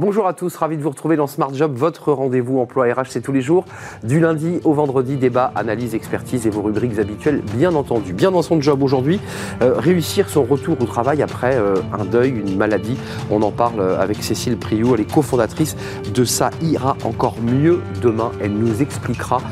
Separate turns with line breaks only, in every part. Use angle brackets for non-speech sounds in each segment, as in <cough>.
Bonjour à tous, ravi de vous retrouver dans Smart Job, votre rendez-vous emploi RH, c'est tous les jours, du lundi au vendredi, débat, analyse, expertise et vos rubriques habituelles, bien entendu. Bien dans son job aujourd'hui, euh, réussir son retour au travail après euh, un deuil, une maladie. On en parle euh, avec Cécile Priou, elle est cofondatrice de Ça ira encore mieux demain. Elle nous expliquera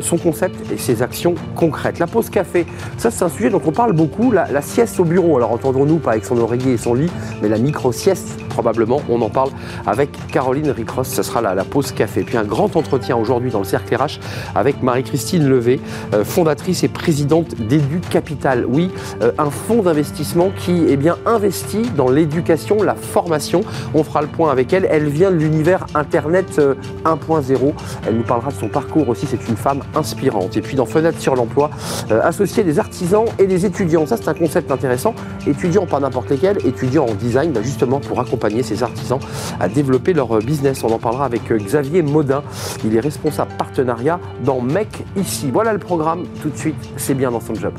son concept et ses actions concrètes. La pause café, ça c'est un sujet dont on parle beaucoup, la, la sieste au bureau. Alors entendons-nous pas avec son oreiller et son lit, mais la micro-sieste probablement. On en parle avec Caroline Ricross. Ce sera la, pause café. Puis un grand entretien aujourd'hui dans le cercle RH avec Marie-Christine Levé, euh, fondatrice et présidente d'Edu Capital. Oui, euh, un fonds d'investissement qui est bien investi dans l'éducation, la formation. On fera le point avec elle. Elle vient de l'univers Internet 1.0. Euh, elle nous parlera de son parcours aussi. C'est une femme inspirante. Et puis dans Fenêtre sur l'emploi, associer des artisans et des étudiants. Ça, c'est un concept intéressant. Étudiants, pas n'importe lesquels, étudiants en design, bah, justement pour accompagner ces artisans à développer leur business. On en parlera avec Xavier Maudin. Il est responsable partenariat dans MEC ici. Voilà le programme. Tout de suite, c'est bien dans son job.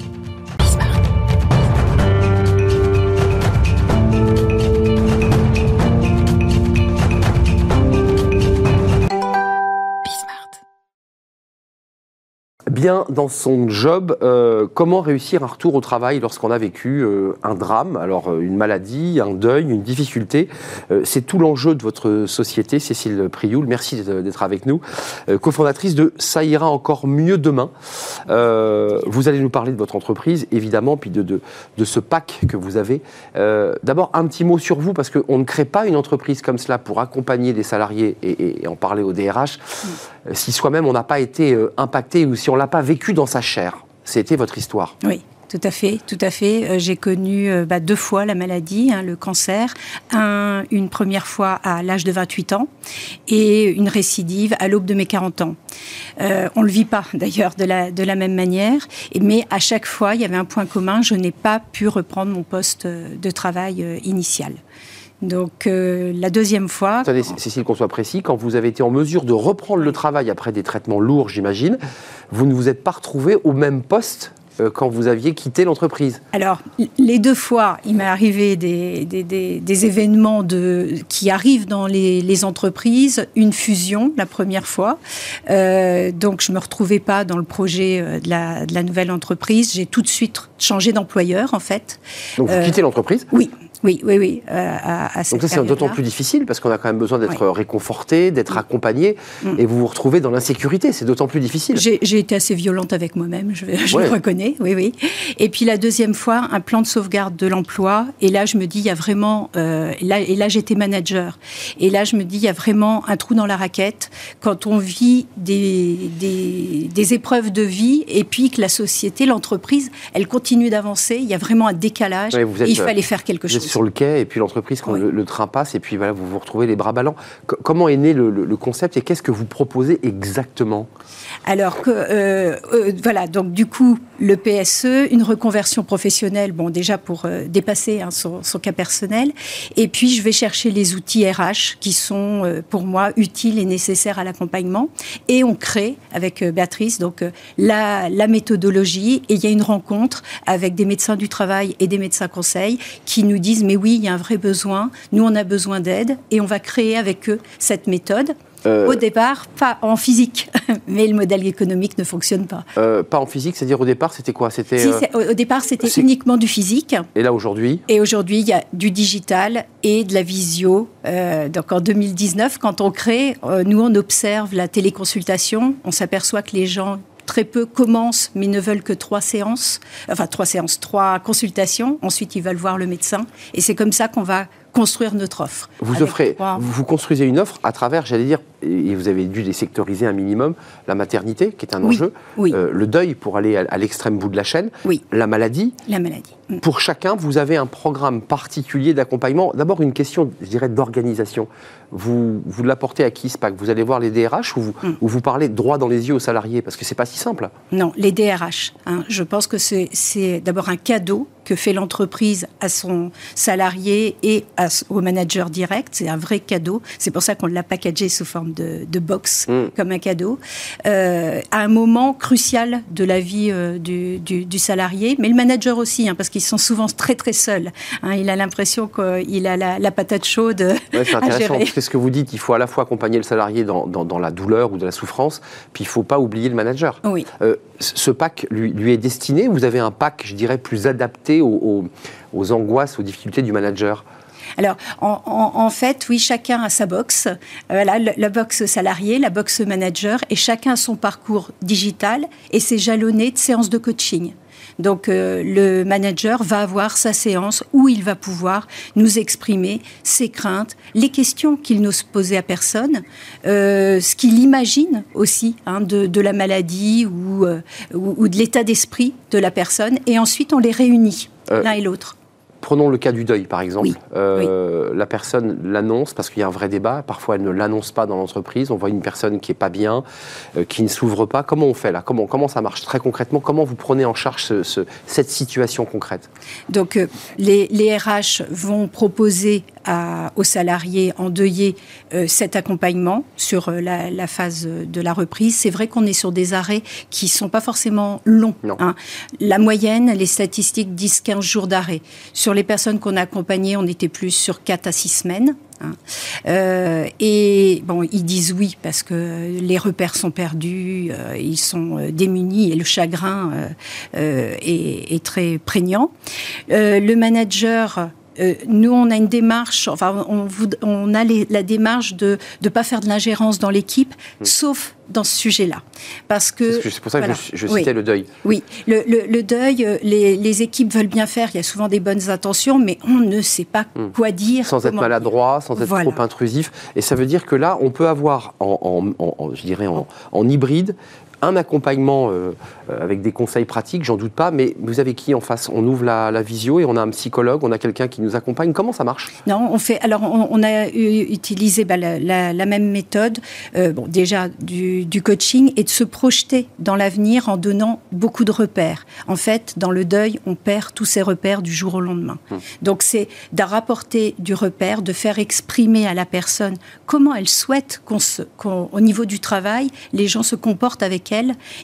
Bien dans son job. Euh, comment réussir un retour au travail lorsqu'on a vécu euh, un drame, alors euh, une maladie, un deuil, une difficulté C'est tout l'enjeu de votre société, Cécile Prioul. Merci d'être avec nous, cofondatrice de Ça ira encore mieux demain. vous allez nous parler de votre entreprise, évidemment, puis de, ce pack que vous avez. D'abord, un petit mot sur vous, parce qu'on ne crée pas une entreprise comme cela pour accompagner des salariés et, en parler au DRH. Si soi-même on n'a pas été euh, impacté ou si on l'a pas vécu dans sa chair. C'était votre histoire.
Oui. Tout à fait, tout à fait. Euh, j'ai connu bah, deux fois la maladie, hein, le cancer, un, une première fois à l'âge de 28 ans et une récidive à l'aube de mes 40 ans. Euh, on ne le vit pas <laughs> d'ailleurs de la même manière, mais à chaque fois, il y avait un point commun, je n'ai pas pu reprendre mon poste de travail initial. Donc euh, la deuxième fois.
Attendez, Cécile, qu'on soit précis, quand vous avez été en mesure de reprendre le travail après des traitements lourds, j'imagine, vous ne vous êtes pas retrouvé au même poste euh, quand vous aviez quitté l'entreprise
Alors, les deux fois, il m'est arrivé des, des, événements de, qui arrivent dans les, entreprises. Une fusion, la première fois. Euh, donc, je ne me retrouvais pas dans le projet de la, de la nouvelle entreprise. J'ai tout de suite changé d'employeur, en fait.
Donc, vous quittez l'entreprise?
Oui. Oui, oui, oui. Euh,
à, Donc ça, c'est d'autant plus difficile parce qu'on a quand même besoin d'être réconforté, d'être mm. accompagné, mm. et vous vous retrouvez dans l'insécurité. C'est d'autant plus difficile.
J'ai été assez violente avec moi-même, je, je le reconnais, oui, oui. Et puis la deuxième fois, un plan de sauvegarde de l'emploi. Et là, je me dis, il y a vraiment... Euh, là, et là, j'étais manager. Et là, je me dis, il y a vraiment un trou dans la raquette quand on vit des, des, des épreuves de vie et puis que la société, l'entreprise, elle continue d'avancer. Il y a vraiment un décalage. et il fallait faire quelque chose
sur le quai et puis l'entreprise quand le, train passe et puis voilà vous vous retrouvez les bras ballants. comment est né le, concept et qu'est-ce que vous proposez exactement?
Alors que euh, euh, voilà donc du coup le PSE, une reconversion professionnelle, bon déjà pour euh, dépasser hein, son, cas personnel, et puis je vais chercher les outils RH qui sont pour moi utiles et nécessaires à l'accompagnement, et on crée avec Béatrice donc la, la méthodologie. Et il y a une rencontre avec des médecins du travail et des médecins conseils qui nous disent mais oui, il y a un vrai besoin, nous on a besoin d'aide et on va créer avec eux cette méthode. Euh, au départ, pas en physique, <laughs> mais le modèle économique ne fonctionne pas.
Euh, pas en physique, c'est-à-dire au départ, c'était quoi?
C'était euh, au départ, c'était uniquement du physique.
Et là aujourd'hui?
Et aujourd'hui, il y a du digital et de la visio. donc en 2019, quand on crée, nous on observe la téléconsultation, on s'aperçoit que les gens très peu commencent mais ne veulent que trois séances, enfin trois séances, trois consultations. Ensuite, ils veulent voir le médecin. Et c'est comme ça qu'on va construire notre offre.
Vous offrez, vous construisez une offre à travers, j'allais dire, et vous avez dû les sectoriser un minimum, la maternité, qui est un enjeu, euh, le deuil pour aller à, l'extrême bout de la chaîne, la maladie.
La maladie.
Mm. Pour chacun, vous avez un programme particulier d'accompagnement. D'abord, une question, je dirais, d'organisation. Vous, vous l'apportez à qui, SPAC? Vous allez voir les DRH ou vous, mm. ou vous parlez droit dans les yeux aux salariés? Parce que c'est pas si simple.
Non, les DRH. Hein. je pense que c'est d'abord un cadeau que fait l'entreprise à son salarié et au manager direct. C'est un vrai cadeau. C'est pour ça qu'on l'a packagé sous forme de, box, mm. comme un cadeau, euh, à un moment crucial de la vie euh, du, salarié, mais le manager aussi, hein, parce qu'ils sont souvent très très seuls. Hein. il a l'impression qu'il a la, patate chaude
ouais, c'est <laughs> intéressant, parce que ce que vous dites, il faut à la fois accompagner le salarié dans, la douleur ou de la souffrance, puis il ne faut pas oublier le manager.
Oui.
Euh, ce pack lui, lui, est destiné, vous avez un pack, je dirais, plus adapté aux, angoisses, aux difficultés du manager?
Alors, en, fait, oui, chacun a sa box. Euh, la, la, box salarié, la box manager, et chacun a son parcours digital et c'est jalonné de séances de coaching. Donc euh, le manager va avoir sa séance où il va pouvoir nous exprimer ses craintes, les questions qu'il n'ose poser à personne, euh, ce qu'il imagine aussi hein, de, la maladie euh, ou, ou, de l'état d'esprit de la personne. Et ensuite, on les réunit l'un et l'autre.
Prenons le cas du deuil, par exemple. Euh, la personne l'annonce parce qu'il y a un vrai débat. Parfois, elle ne l'annonce pas dans l'entreprise. On voit une personne qui est pas bien, euh, qui ne s'ouvre pas. Comment on fait là? Comment, comment ça marche très concrètement? Comment vous prenez en charge cette situation concrète?
Donc, euh, les, les, RH vont proposer aux salariés endeuillés cet accompagnement sur la, phase de la reprise. C'est vrai qu'on est sur des arrêts qui sont pas forcément longs. Hein. La moyenne, les statistiques disent 15 jours d'arrêt. Sur les personnes qu'on a accompagnées, on était plus sur 4 à 6 semaines. Hein. Euh, et bon, ils disent oui parce que les repères sont perdus, euh, ils sont euh, démunis et le chagrin est, très prégnant. le manager euh, nous, on a une démarche, enfin, on, a la démarche de ne pas faire de l'ingérence dans l'équipe, hmm. sauf dans ce sujet-là.
Parce que. C'est pour ça que je, citais le deuil.
Oui, le, deuil, euh, les, équipes veulent bien faire, il y a souvent des bonnes intentions, mais on ne sait pas hmm. quoi dire.
Sans être maladroit, sans être trop intrusif. Et ça veut dire que là, on peut avoir, en, je dirais, en hybride, un accompagnement euh, avec des conseils pratiques, j'en doute pas, mais vous avez qui en face? On ouvre la, visio et on a un psychologue, on a quelqu'un qui nous accompagne. Comment ça marche?
Non, on fait. Alors, on, a utilisé bah, la, même méthode, euh, bon, déjà du, coaching et de se projeter dans l'avenir en donnant beaucoup de repères. En fait, dans le deuil, on perd tous ces repères du jour au lendemain. Hum. Donc, c'est de rapporter du repère, de faire exprimer à la personne comment elle souhaite qu'au niveau du travail, les gens se comportent avec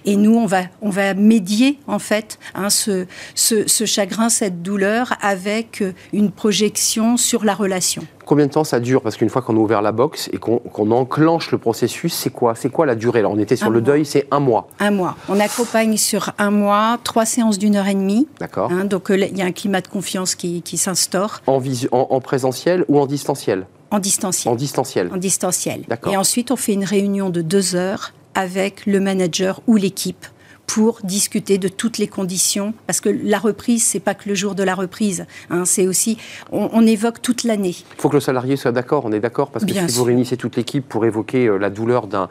et nous, on va, on va médier, en fait, hein, ce, ce, chagrin, cette douleur, avec euh, une projection sur la relation.
Combien de temps ça dure? Parce qu'une fois qu'on a ouvert la box et qu'on enclenche le processus, c'est quoi? C'est quoi la durée Alors, on était sur le deuil, c'est un mois.
Un mois. On accompagne sur un mois, trois séances d'une heure et demie.
D'accord.
Hein, donc, euh, il y a un climat de confiance qui, qui s'instaure.
En, en, en présentiel ou en distanciel?
En distanciel.
En distanciel.
En distanciel. D'accord. Et ensuite, on fait une réunion de deux heures avec le manager ou l'équipe pour discuter de toutes les conditions, parce que la reprise, c'est pas que le jour de la reprise, hein, c'est aussi, on, évoque toute l'année.
Il faut que le salarié soit d'accord, on est d'accord, parce que si vous réunissez toute l'équipe pour évoquer euh, la douleur d'un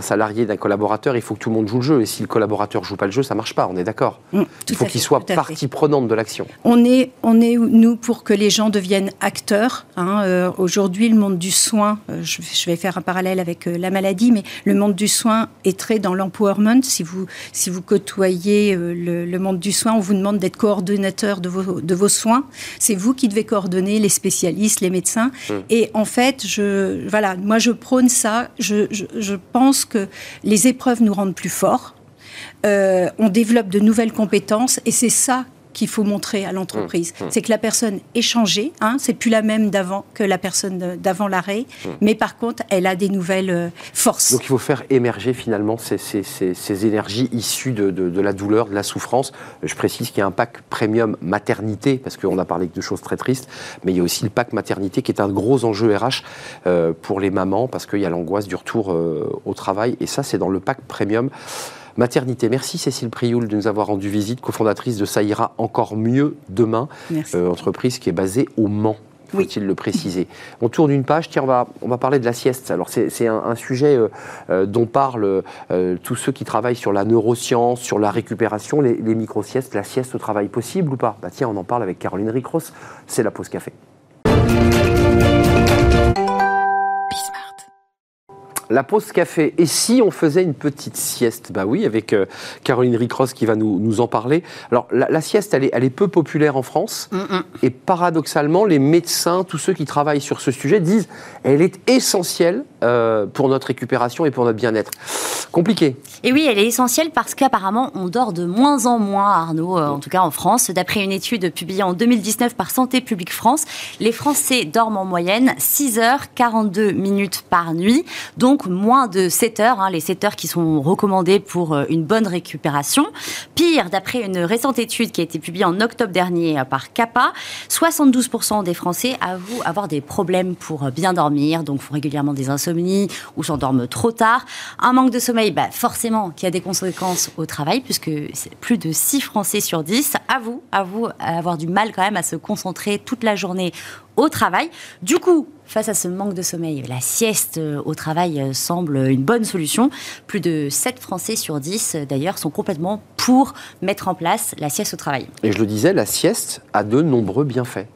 salarié, d'un collaborateur, il faut que tout le monde joue le jeu, et si le collaborateur joue pas le jeu, ça marche pas, on est d'accord. Mm, il faut qu'il soit partie prenante de l'action.
On est, on est, nous, pour que les gens deviennent acteurs. Hein, euh, aujourd'hui, le monde du soin, euh, je, vais faire un parallèle avec la maladie, mais le monde du soin est très dans l'empowerment, si vous, si vous côtoyez euh, le, monde du soin, on vous demande d'être coordonnateur de vos, de vos soins. C'est vous qui devez coordonner les spécialistes, les médecins. Mmh. Et en fait, je, voilà, moi je prône ça. Je, je, pense que les épreuves nous rendent plus forts. Euh, on développe de nouvelles compétences et c'est ça qu'il faut montrer à l'entreprise. Mmh, mmh. C'est que la personne est changée, hein, c'est plus la même d'avant que la personne d'avant l'arrêt, mmh. mais par contre, elle a des nouvelles euh, forces.
Donc il faut faire émerger finalement ces, énergies issues de, la douleur, de la souffrance. Je précise qu'il y a un pack premium maternité, parce qu'on a parlé de choses très tristes, mais il y a aussi le pack maternité qui est un gros enjeu RH euh, pour les mamans, parce qu'il y a l'angoisse du retour euh, au travail, et ça c'est dans le pack premium maternité. Merci Cécile Prioul de nous avoir rendu visite, cofondatrice de Ça ira encore mieux demain, euh, entreprise qui est basée au Mans faut-il le préciser. On tourne une page, tiens, on va, on va parler de la sieste. Alors, c'est un, sujet euh, euh, dont parlent tous ceux qui travaillent sur la neuroscience, sur la récupération, les, micro-siestes, la sieste au travail possible ou pas bah, Tiens, on en parle avec Caroline Ricross, c'est la pause café. La pause café. Et si on faisait une petite sieste? Bah oui, avec euh, Caroline Ricross qui va nous, nous en parler. Alors, la, sieste, elle est, elle est, peu populaire en France. Et paradoxalement, les médecins, tous ceux qui travaillent sur ce sujet, disent elle est essentielle euh, pour notre récupération et pour notre bien-être. Compliqué.
Et oui, elle est essentielle parce qu'apparemment, on dort de moins en moins, Arnaud, euh, en tout cas en France. D'après une étude publiée en 2019 par Santé publique France, les Français dorment en moyenne 6 heures 42 minutes par nuit. Donc, moins de 7 heures, hein, les 7 heures qui sont recommandées pour euh, une bonne récupération. Pire, d'après une récente étude qui a été publiée en octobre dernier euh, par CAPA, 72% des Français avouent avoir des problèmes pour euh, bien dormir, donc font régulièrement des insomnies ou s'endorment trop tard. Un manque de sommeil, bah, forcément, qui a des conséquences au travail, puisque plus de 6 Français sur 10 avouent, avouent avoir du mal quand même à se concentrer toute la journée au travail. Du coup, face à ce manque de sommeil, la sieste euh, au travail euh, semble une bonne solution. Plus de 7 Français sur 10, euh, d'ailleurs, sont complètement pour mettre en place la sieste au travail.
Et je le disais, la sieste a de nombreux bienfaits.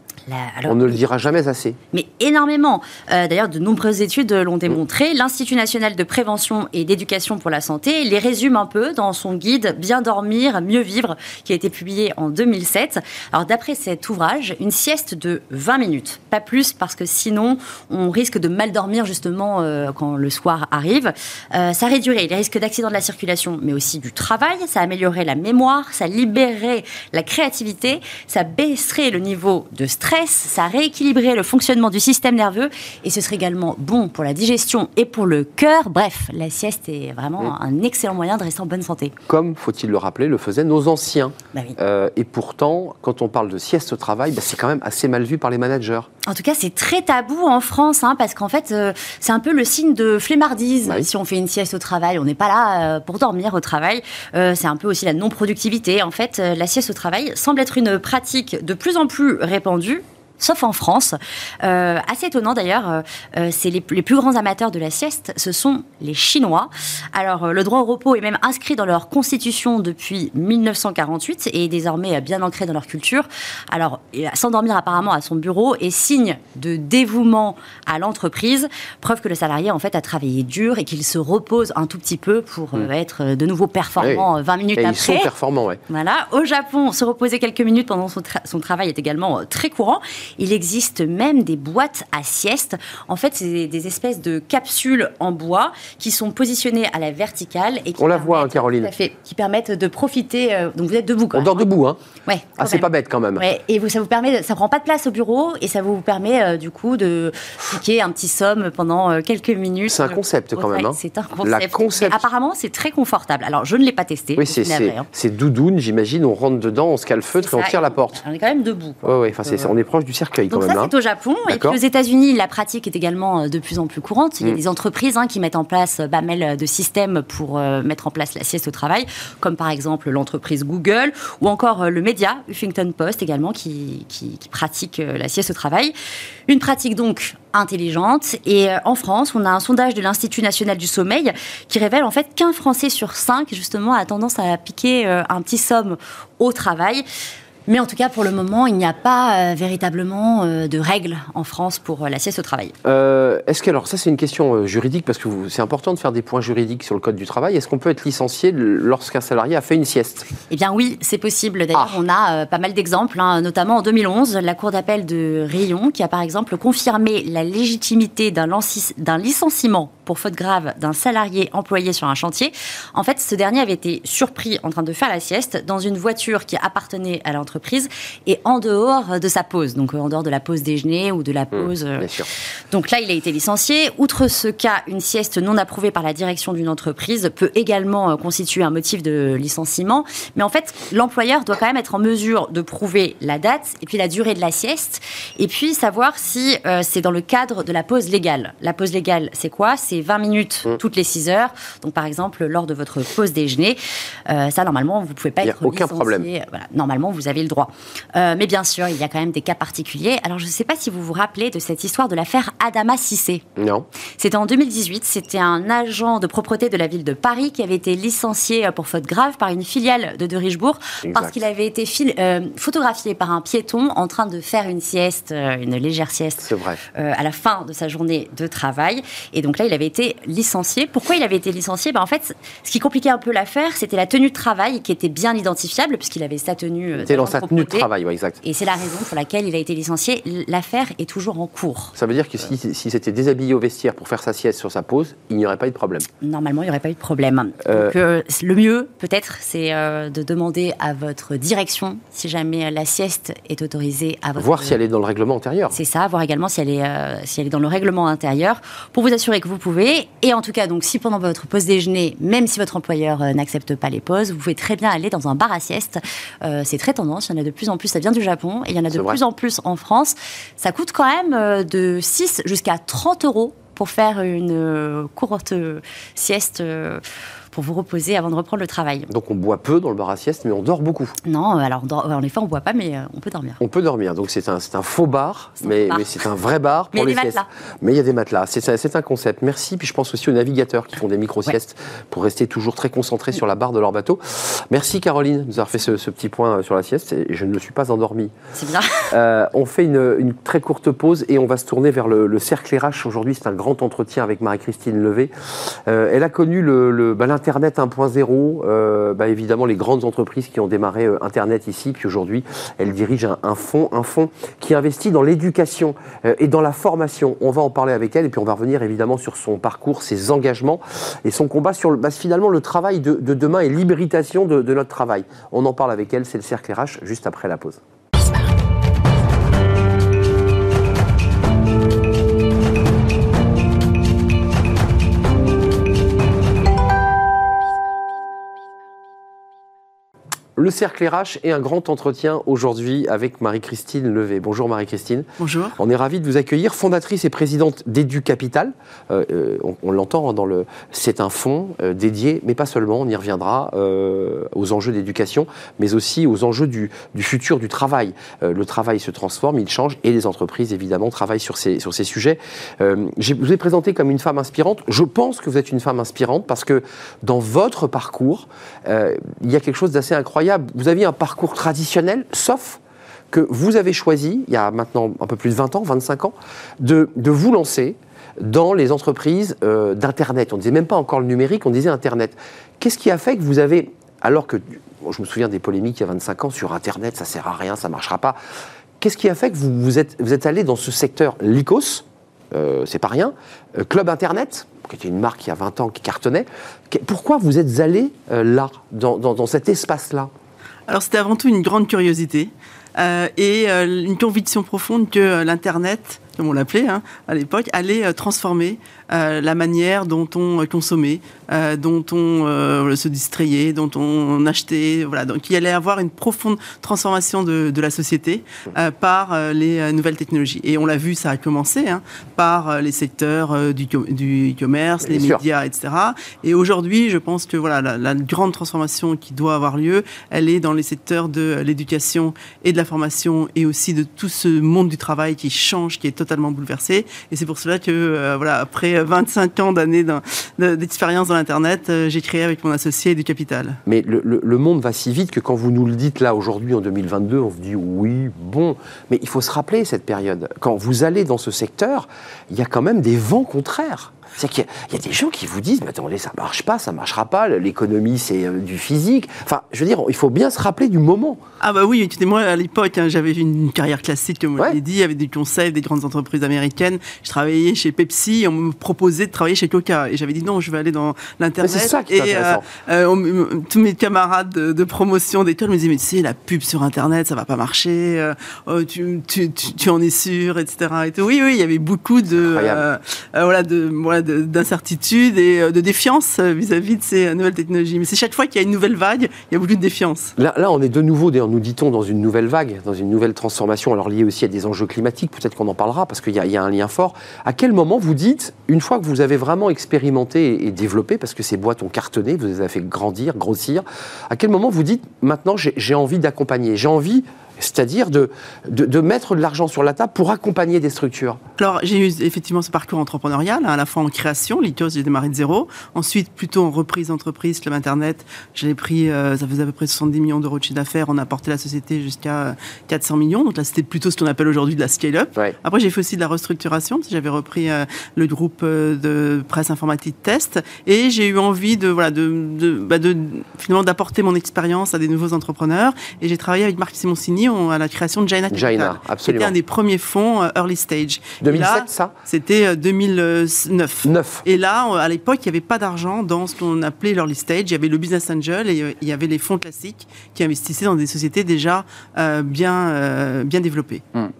On ne le dira jamais assez.
Mais énormément. Euh, d'ailleurs, de nombreuses études l'ont démontré. L'Institut national de prévention et d'éducation pour la santé les résume un peu dans son guide Bien dormir, mieux vivre, qui a été publié en 2007. Alors, d'après cet ouvrage, une sieste de 20 minutes, pas plus, parce que sinon, on risque de mal dormir justement euh, quand le soir arrive. Euh, ça réduirait les risques d'accident de la circulation, mais aussi du travail. Ça améliorerait la mémoire, ça libérerait la créativité, ça baisserait le niveau de stress ça rééquilibrerait le fonctionnement du système nerveux et ce serait également bon pour la digestion et pour le cœur. Bref, la sieste est vraiment mm. un excellent moyen de rester en bonne santé.
Comme, faut-il le rappeler, le faisaient nos anciens. Bah euh, et pourtant, quand on parle de sieste au travail, bah, c'est quand même assez mal vu par les managers.
En tout cas, c'est très tabou en France, hein, parce qu'en fait, euh, c'est un peu le signe de flemmardise. Bah si on fait une sieste au travail, on n'est pas là euh, pour dormir au travail. c'est un peu aussi la non-productivité. En fait, la sieste au travail semble être une pratique de plus en plus répandue sauf en France. Euh, assez étonnant d'ailleurs, euh, euh, c'est les, plus grands amateurs de la sieste, ce sont les Chinois. Alors le droit au repos est même inscrit dans leur constitution depuis 1948 et est désormais bien ancré dans leur culture. Alors s'endormir apparemment à son bureau est signe de dévouement à l'entreprise, preuve que le salarié en fait a travaillé dur et qu'il se repose un tout petit peu pour hmm. être de nouveau performant 20 minutes et après. Ils
sont performants, ouais.
Voilà. Au Japon, se reposer quelques minutes pendant son, son travail est également très courant. Il existe même des boîtes à sieste. En fait, c'est des espèces de capsules en bois qui sont positionnées à la verticale. Et
qui On la voit, hein, Caroline.
fait, qui permettent de profiter. Euh, donc vous êtes debout. Quand
On dort debout, hein
Ouais.
Ah, c'est pas bête quand même.
Ouais. Et vous, ça vous permet, ça prend pas de place au bureau et ça vous permet euh, du coup de piquer un petit somme pendant euh, quelques minutes.
C'est un concept quand même. Hein.
C'est un concept. apparemment, c'est très confortable. Alors, je ne l'ai pas testé.
Oui, c'est hein. doudoune, j'imagine. On rentre dedans, on se cale feutre et on tire la porte.
On est quand même debout.
Oui, ouais, enfin, on est proche du
donc ça, c'est au Japon. Et puis aux États-Unis, la pratique est également euh, de plus en plus courante. Il y a mm. des entreprises hein, qui mettent en place pas euh, mal de systèmes pour euh, mettre en place la sieste au travail, comme par exemple l'entreprise Google ou encore le média Huffington Post également qui, qui, pratique la sieste au travail. Une pratique donc intelligente. Et en France, on a un sondage de l'Institut national du sommeil qui révèle en fait qu'un Français sur cinq, justement, a tendance à piquer un petit somme au travail. Mais en tout cas, pour le moment, il n'y a pas euh, véritablement euh, de règles en France pour euh, la sieste au travail.
Est-ce que, alors ça c'est une question juridique, parce que c'est important de faire des points juridiques sur le Code du travail. Est-ce qu'on peut être licencié lorsqu'un salarié a fait une sieste?
Eh bien oui, c'est possible. D'ailleurs, ah. on a pas mal d'exemples, hein, notamment en 2011, la Cour d'appel de Rion, qui a par exemple confirmé la légitimité d'un licenciement pour faute grave d'un salarié employé sur un chantier. En fait, ce dernier avait été surpris en train de faire la sieste dans une voiture qui appartenait à l'entreprise et en dehors de sa pause, donc en dehors de la pause déjeuner ou de la mmh, pause. Euh, donc là, il a été licencié. Outre ce cas, une sieste non approuvée par la direction d'une entreprise peut également euh, constituer un motif de licenciement. Mais en fait, l'employeur doit quand même être en mesure de prouver la date et puis la durée de la sieste et puis savoir si euh, c'est dans le cadre de la pause légale. La pause légale, c'est quoi? C'est 20 minutes mmh. toutes les 6 heures. Donc par exemple, lors de votre pause déjeuner, ça normalement, vous ne pouvez pas être
aucun problème.
Voilà. Normalement, vous avez le droit. mais bien sûr, il y a quand même des cas particuliers. Alors, je ne sais pas si vous vous rappelez de cette histoire de l'affaire Adama Cissé.
Non.
C'était en 2018. C'était un agent de propreté de la ville de Paris qui avait été licencié pour faute grave par une filiale de De Richebourg parce qu'il avait été photographié par un piéton en train de faire une sieste, une légère sieste,
vrai.
à la fin de sa journée de travail. Et donc là, il avait été licencié. Pourquoi il avait été licencié? Ben, En fait, ce qui compliquait un peu l'affaire, c'était la tenue de travail qui était bien identifiable, puisqu'il avait sa tenue.
Dans sa tenue de travail, oui, exact.
Et c'est la raison pour laquelle il a été licencié. L'affaire est toujours en cours.
Ça veut dire que si, si c'était déshabillé au vestiaire pour faire sa sieste sur sa pause, il n'y aurait pas eu de problème
Normalement, il n'y aurait pas eu de problème. Euh, donc, euh, le mieux, peut-être, c'est euh, de demander à votre direction si jamais la sieste est autorisée à votre.
Voir si elle est dans le règlement intérieur.
C'est ça, voir également si elle est, si elle est dans le règlement intérieur pour vous assurer que vous pouvez. Et en tout cas, donc, si pendant votre pause déjeuner, même si votre employeur n'accepte pas les pauses, vous pouvez très bien aller dans un bar à sieste. c'est très tendance, il y en a de plus en plus, ça vient du Japon, et il y en a de plus en plus en France. Ça coûte quand même de 6 jusqu'à 30 euros pour faire une courte sieste pour vous reposer avant de reprendre le travail.
Donc on boit peu dans le bar à sieste, mais on dort beaucoup.
Non, alors en effet, on ne boit pas, mais euh, on peut dormir.
On peut dormir, donc c'est un, un, faux bar, mais, mais c'est un vrai bar <laughs> pour
mais
les siestes. Mais il y a des matelas, c'est un concept. Merci, puis je pense aussi aux navigateurs qui font des micro-siestes pour rester toujours très concentrés sur la barre de leur bateau. Merci Caroline de nous avoir fait ce, petit point sur la sieste, et je ne me suis pas endormi.
C'est bien.
Euh, on fait une, une, très courte pause et on va se tourner vers le, cercle RH. Aujourd'hui, c'est un grand entretien avec Marie-Christine Levé. Euh, elle a connu le, le bah, Internet 1.0, euh, bah, évidemment les grandes entreprises qui ont démarré euh, Internet ici, puis aujourd'hui elle dirige un, fonds, qui investit dans l'éducation euh, et dans la formation. On va en parler avec elle et puis on va revenir évidemment sur son parcours, ses engagements et son combat sur bah, finalement le travail de, demain et l'hybridation de, de notre travail. On en parle avec elle, c'est le cercle RH juste après la pause. Le cercle RH et un grand entretien aujourd'hui avec Marie-Christine Levé. Bonjour Marie-Christine.
Bonjour.
On est ravi de vous accueillir, fondatrice et présidente d'Edu Capital. Euh, euh, on, l'entend hein, dans le. C'est un fonds euh, dédié, mais pas seulement. On y reviendra aux enjeux d'éducation, mais aussi aux enjeux du, futur du travail. le travail se transforme, il change, et les entreprises évidemment travaillent sur ces sur ces sujets. je vous ai présenté comme une femme inspirante. Je pense que vous êtes une femme inspirante parce que dans votre parcours, il y a quelque chose d'assez incroyable vous aviez un parcours traditionnel, sauf que vous avez choisi, il y a maintenant un peu plus de 20 ans, 25 ans, de, vous lancer dans les entreprises euh, d'Internet. On ne disait même pas encore le numérique, on disait Internet. Qu'est-ce qui a fait que vous avez, alors que, je me souviens des polémiques il y a 25 ans sur Internet, ça sert à rien, ça ne marchera pas, qu'est-ce qui a fait que vous, vous, êtes, vous êtes allé dans ce secteur Lycos, euh, c'est pas rien, euh, Club Internet, qui était une marque il y a 20 ans qui cartonnait, pourquoi vous êtes allé là, dans cet espace-là?
Alors c'était avant tout une grande curiosité euh, et euh, une conviction profonde que l'Internet, comme on l'appelait hein, à l'époque, allait euh, transformer euh, la manière dont on consommait, euh, dont on euh, se distrayait, dont on achetait, voilà. Donc il allait avoir une profonde transformation de, de la société par les nouvelles technologies. Et on l'a vu, ça a commencé hein, par les secteurs du, du e-commerce, les médias, etc. Et aujourd'hui, je pense que voilà, la, la, grande transformation qui doit avoir lieu, elle est dans les secteurs de l'éducation et de la formation et aussi de tout ce monde du travail qui change, qui est totalement bouleversé. Et c'est pour cela que voilà, après 25 ans d'années d'expérience dans l'Internet, euh, j'ai créé avec mon associé du capital.
Mais le, monde va si vite que quand vous nous le dites là aujourd'hui en 2022, on se dit oui, bon. Mais il faut se rappeler cette période. Quand vous allez dans ce secteur, il y a quand même des vents contraires. C'est qu'il y, a des gens qui vous disent, mais attendez, ça marche pas, ça marchera pas, l'économie c'est euh, du physique. Enfin, je veux dire, il faut bien se rappeler du moment.
Ah bah oui, moi à l'époque, hein, j'avais une carrière classique, comme on l'a dit, avec des conseils des grandes entreprises américaines. Je travaillais chez Pepsi, on me proposait de travailler chez Coca. Et j'avais dit non, je vais aller dans l'Internet.
C'est ça qui est et euh,
euh, tous mes camarades de, promotion d'école me disaient, mais tu sais, la pub sur Internet, ça va pas marcher, oh, tu, tu, tu, en es sûr, etc. Et Oui, oui, il y avait beaucoup de, voilà, de, voilà, d'incertitude et euh, de défiance euh, vis-à-vis de ces nouvelles technologies. Mais c'est chaque fois qu'il y a une nouvelle vague, il y a beaucoup de défiance.
Là, on est de nouveau, nous dit-on, dans une nouvelle vague, dans une nouvelle transformation, alors liée aussi à des enjeux climatiques, peut-être qu'on en parlera, parce qu'il y, a un lien fort. À quel moment vous dites, une fois que vous avez vraiment expérimenté et, développé, parce que ces boîtes ont cartonné, vous les avez fait grandir, grossir, à quel moment vous dites, maintenant j'ai envie d'accompagner, j'ai envie c'est-à-dire de, de, mettre de l'argent sur la table pour accompagner des structures.
Alors, j'ai eu effectivement ce parcours entrepreneurial, hein, à la fois en création, Lithos, j'ai démarré de zéro, ensuite plutôt en reprise d'entreprise, Club Internet, j'ai pris, euh, ça faisait à peu près 70 millions d'euros de chiffre d'affaires, on a porté la société jusqu'à 400 millions, donc là c'était plutôt ce qu'on appelle aujourd'hui de la scale-up. Après, j'ai fait aussi de la restructuration, j'avais repris euh, le groupe euh, de presse informatique Test, et j'ai eu envie de, voilà, de, de, bah, de finalement d'apporter mon expérience à des nouveaux entrepreneurs, et j'ai travaillé avec Marc Simoncini à la création de Jaina
Jaina, absolument.
C'était un des premiers fonds early stage.
2007, ça
C'était 2009.
9.
Et là, à l'époque, il n'y avait pas d'argent dans ce qu'on appelait l'early stage. Il y avait le business angel et il y avait les fonds classiques qui investissaient dans des sociétés déjà euh, bien, euh, bien développées.
Hum.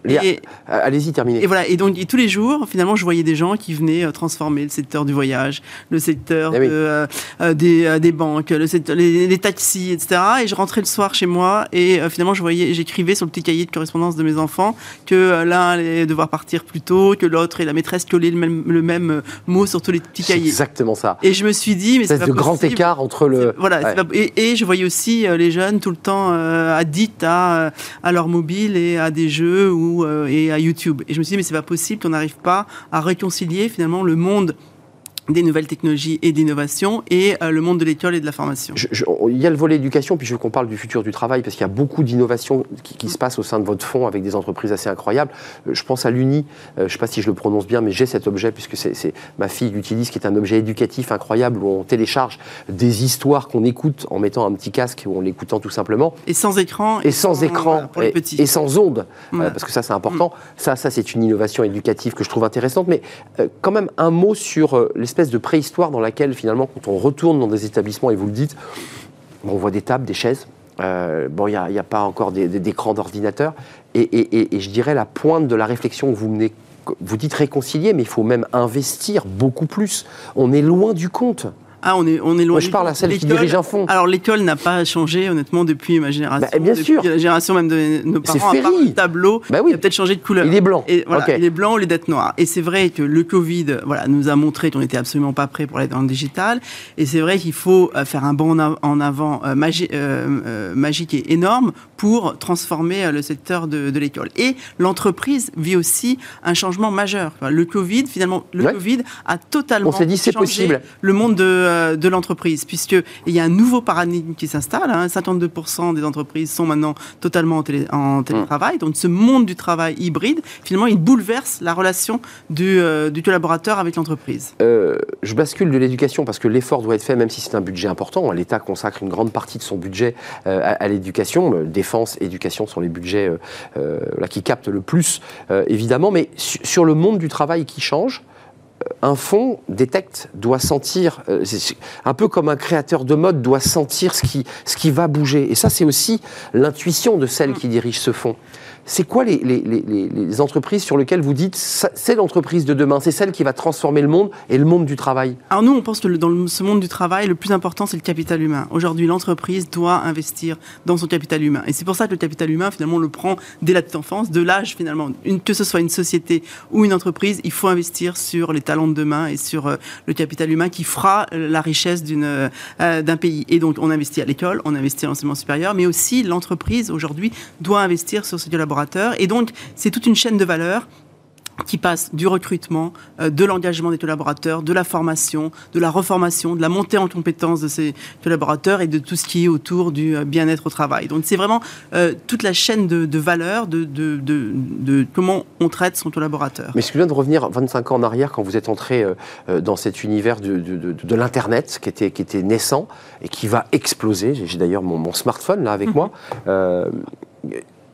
Allez-y, terminez.
Et voilà. Et donc, tous les jours, finalement, je voyais des gens qui venaient euh, transformer le secteur du voyage, le secteur eh des, des, banques, le secteur, les, taxis, etc. Et je rentrais le soir chez moi et finalement, je voyais, j'écrivais sur le petit cahier de correspondance de mes enfants que l'un allait devoir partir plus tôt, que l'autre et la maîtresse collait le même, le même mot sur tous les petits cahiers.
Exactement ça.
Et je me suis dit, mais c'est
de grand écart entre le.
Voilà. et, je voyais aussi euh, les jeunes tout le temps euh, addicts à, euh, à leur mobile et à des jeux ou et à YouTube. Et je me suis dit, mais c'est pas possible qu'on n'arrive pas à réconcilier finalement le monde des nouvelles technologies et d'innovation et euh, le monde de l'école et de la formation.
il y a le volet éducation, puis je veux qu'on parle du futur du travail, parce qu'il y a beaucoup d'innovations qui, se passent au sein de votre fonds avec des entreprises assez incroyables. Euh, je pense à l'UNI, euh, je ne sais pas si je le prononce bien, mais j'ai cet objet, puisque c'est ma fille l'utilise, qui est un objet éducatif incroyable, où on télécharge des histoires qu'on écoute en mettant un petit casque ou en l'écoutant tout simplement.
Et sans écran.
Et, sans, écran, pour les petits. Et, sans ondes, parce que ça c'est important. Ça, ça c'est une innovation éducative que je trouve intéressante, mais quand même un mot sur les espèce de préhistoire dans laquelle finalement, quand on retourne dans des établissements, et vous le dites, on voit des tables, des chaises, euh, bon, il n'y a, pas encore d'écran d'ordinateur, et, je dirais la pointe de la réflexion que vous vous dites réconcilier, mais il faut même investir beaucoup plus. On est loin du compte.
Ah, on est, on est loin.
Moi, je parle à celle qui dirige un fonds.
Alors, l'école n'a pas changé, honnêtement, depuis ma génération.
Bah, bien sûr.
La génération même de nos parents, à part le tableau,
bah oui.
il a peut-être changé de couleur.
Il est blanc.
Et, voilà, Il est blanc, les dettes noires. Et c'est vrai que le Covid voilà, nous a montré qu'on n'était absolument pas prêt pour aller dans le digital. Et c'est vrai qu'il faut euh, faire un bond en avant euh, euh, magique et énorme pour transformer le secteur de, de l'école. Et l'entreprise vit aussi un changement majeur. Le Covid, finalement, le Covid a totalement
On dit, possible.
le monde de, de l'entreprise puisqu'il y a un nouveau paradigme qui s'installe. 52% hein. des entreprises sont maintenant totalement en, télétravail. Donc ce monde du travail hybride, finalement, il bouleverse la relation du, euh, collaborateur avec l'entreprise.
Euh, je bascule de l'éducation parce que l'effort doit être fait, même si c'est un budget important. L'État consacre une grande partie de son budget euh, à, l'éducation. Défense, éducation sont les budgets qui captent le plus, évidemment. Mais sur le monde du travail qui change, un fonds détecte, doit sentir, euh, un peu comme un créateur de mode doit sentir ce qui, ce qui va bouger. Et ça, c'est aussi l'intuition de celle qui dirige ce fonds c'est quoi les, entreprises sur lesquelles vous dites c'est l'entreprise de demain, c'est celle qui va transformer le monde et le monde du travail
Alors nous, on pense que dans ce monde du travail, le plus important, c'est le capital humain. Aujourd'hui, l'entreprise doit investir dans son capital humain. Et c'est pour ça que le capital humain, finalement, on le prend dès la petite enfance, de l'âge, finalement. Que ce soit une société ou une entreprise, il faut investir sur les talents de demain et sur euh, le capital humain qui fera euh, la richesse euh, d'un pays. Et donc, on investit à l'école, on investit à l'enseignement supérieur, mais aussi l'entreprise, aujourd'hui, doit investir sur ses collaborateurs et donc, c'est toute une chaîne de valeur qui passe du recrutement, euh, de l'engagement des collaborateurs, de la formation, de la reformation, de la montée en compétences de ces collaborateurs et de tout ce qui est autour du euh, bien-être au travail. Donc c'est vraiment euh, toute la chaîne de, de valeur de, de, de, comment on traite son collaborateur.
Mais viens de revenir 25 ans en arrière quand vous êtes entré dans cet univers de, l'Internet qui était, qui était naissant et qui va exploser. J'ai d'ailleurs mon, smartphone là avec mhm. moi.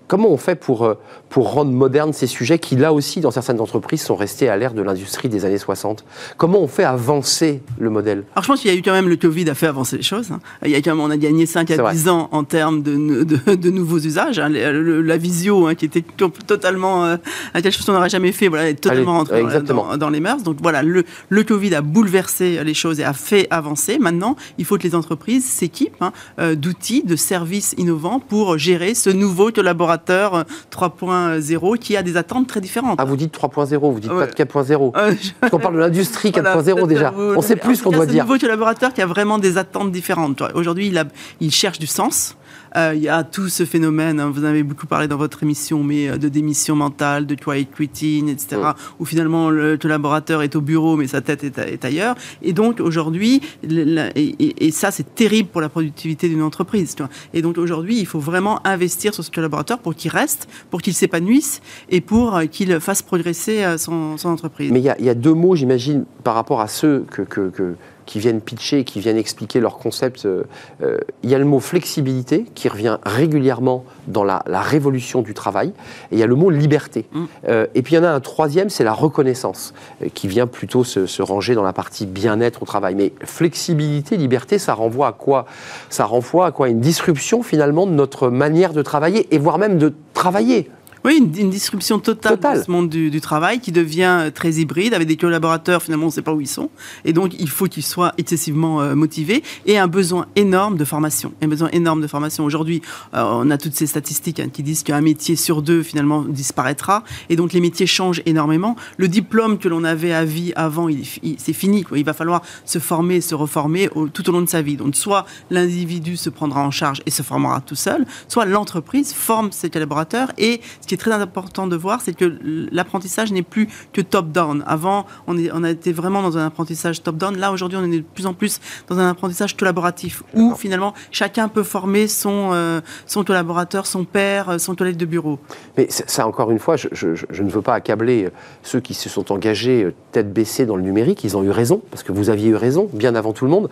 Comment on fait pour, euh, pour rendre modernes ces sujets qui, là aussi, dans certaines entreprises, sont restés à l'ère de l'industrie des années 60 Comment on fait avancer le modèle?
Alors, je pense qu'il y a eu quand même le Covid a fait avancer les choses. Hein. Il y a quand même, on a gagné 5 à 10 ans en termes de, de, nouveaux usages. Hein. La visio, hein, qui était totalement euh, quelque chose qu'on n'aurait jamais fait, voilà, est totalement rentrée dans, dans, les mœurs. Donc voilà, le, le Covid a bouleversé les choses et a fait avancer. Maintenant, il faut que les entreprises s'équipent euh, d'outils, de services innovants pour gérer ce nouveau collaborateur 3.0 qui a des attentes très différentes.
Ah, vous dites 3.0, vous dites pas de 4.0. <laughs> Parce qu'on parle de l'industrie 4.0 déjà. On sait plus ce qu'on doit dire.
C'est un nouveau collaborateur qui a vraiment des attentes différentes. Aujourd'hui, il, il cherche du sens. Euh, il y a tout ce phénomène, hein, vous en avez beaucoup parlé dans votre émission, mais de démission mentale, de quiet quitting, etc., où finalement le collaborateur est au bureau, mais sa tête est, ailleurs. Et donc aujourd'hui, et, ça c'est terrible pour la productivité d'une entreprise. Et donc aujourd'hui, il faut vraiment investir sur ce collaborateur pour qu'il reste, pour qu'il s'épanouisse et pour qu'il fasse progresser son, entreprise.
Mais il y, a deux mots, j'imagine, par rapport à ceux que, que qui viennent pitcher, qui viennent expliquer leur concept. Euh, euh, il y a le mot flexibilité qui revient régulièrement dans la, révolution du travail, et il y a le mot liberté. Mm. Euh, et puis il y en a un troisième, c'est la reconnaissance, qui vient plutôt se, ranger dans la partie bien-être au travail. Mais flexibilité, liberté, ça renvoie à quoi? Ça renvoie à quoi? Une disruption finalement de notre manière de travailler, et voire même de travailler.
Oui, une, disruption totale, de ce monde du, travail qui devient euh, très hybride, avec des collaborateurs, finalement, on ne sait pas où ils sont. Et donc, il faut qu'ils soient excessivement euh, motivés et un besoin énorme de formation. Un besoin énorme de formation. Aujourd'hui, euh, on a toutes ces statistiques hein, qui disent qu'un métier sur deux, finalement, disparaîtra. Et donc, les métiers changent énormément. Le diplôme que l'on avait à vie avant, c'est fini. Quoi. Il va falloir se former, se reformer tout au long de sa vie. Donc, soit l'individu se prendra en charge et se formera tout seul, soit l'entreprise forme ses collaborateurs et ce qui est très important de voir, c'est que l'apprentissage n'est plus que top-down. Avant, on, est, on a été vraiment dans un apprentissage top-down. Là, aujourd'hui, on est de plus en plus dans un apprentissage collaboratif, où finalement, chacun peut former son, euh, son collaborateur, son père, euh, son collègue de bureau.
Mais ça, encore une fois, je, je, ne veux pas accabler euh, ceux qui se sont engagés tête baissée dans le numérique. Ils ont eu raison, parce que vous aviez eu raison, bien avant tout le monde.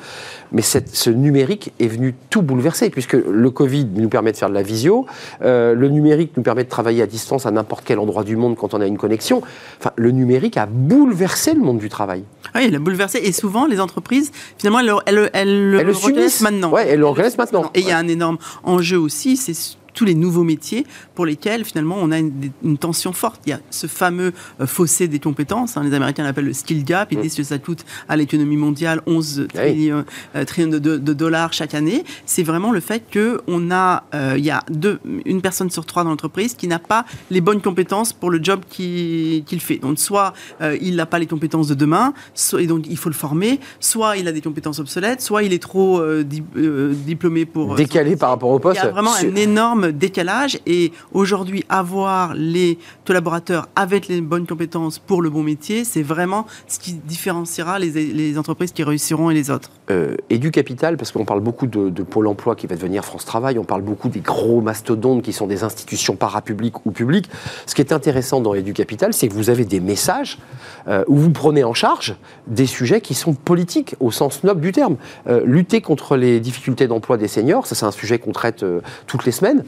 Mais cette, ce numérique est venu tout bouleverser, puisque le Covid nous permet de faire de la visio, le numérique nous permet de travailler à distance à n'importe quel endroit du monde quand on a une connexion. Enfin, le numérique a bouleversé le monde du travail.
Oui, il a bouleversé. Et souvent, les entreprises, finalement, elles, elles, le reconnaissent maintenant.
Ouais, elles le reconnaissent maintenant.
Et il y a un énorme enjeu aussi, c'est tous les nouveaux métiers pour lesquels finalement on a une, tension forte. Il y a ce fameux euh, fossé des compétences, hein, les Américains l'appellent le skill gap, ils mm. disent que ça coûte à l'économie mondiale 11 ah trillions, euh, de, dollars chaque année. C'est vraiment le fait qu'on a, euh, il y a deux, une personne sur trois dans l'entreprise qui n'a pas les bonnes compétences pour le job qu'il fait. Donc soit il n'a pas les compétences de demain, soit, et donc il faut le former, soit il a des compétences obsolètes, soit il est trop diplômé pour...
Décalé par rapport au poste.
Il y a vraiment un énorme décalage et aujourd'hui avoir les collaborateurs avec les bonnes compétences pour le bon métier, c'est vraiment ce qui différenciera les, entreprises qui réussiront et les autres.
Euh, et du capital, parce qu'on parle beaucoup de, Pôle Emploi qui va devenir France Travail, on parle beaucoup des gros mastodontes qui sont des institutions parapubliques ou publiques. Ce qui est intéressant dans Capital, c'est que vous avez des messages euh, où vous prenez en charge des sujets qui sont politiques au sens noble du terme. Euh, lutter contre les difficultés d'emploi des seniors, ça c'est un sujet qu'on traite toutes les semaines.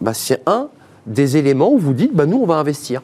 Bah, c'est un des éléments où vous dites, bah, nous, on va investir.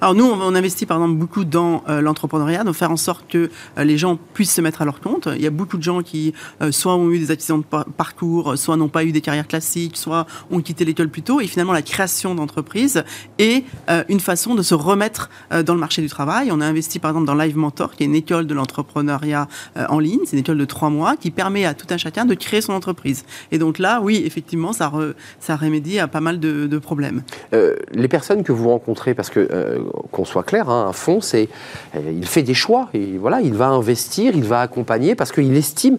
Alors nous, on investit par exemple beaucoup dans euh, l'entrepreneuriat, donc faire en sorte que euh, les gens puissent se mettre à leur compte. Il y a beaucoup de gens qui euh, soit ont eu des accidents de parcours, soit n'ont pas eu des carrières classiques, soit ont quitté l'école plus tôt. Et finalement, la création d'entreprise est une façon de se remettre dans le marché du travail. On a investi par exemple dans Live Mentor, qui est une école de l'entrepreneuriat en ligne. C'est une école de trois mois qui permet à tout un chacun de créer son entreprise. Et donc là, oui, effectivement, ça, ça remédie à pas mal de problèmes.
les personnes que vous rencontrez, parce que qu'on soit clair, hein, un fonds, c'est, euh, il fait des choix voilà, il va investir, il va accompagner parce qu'il estime.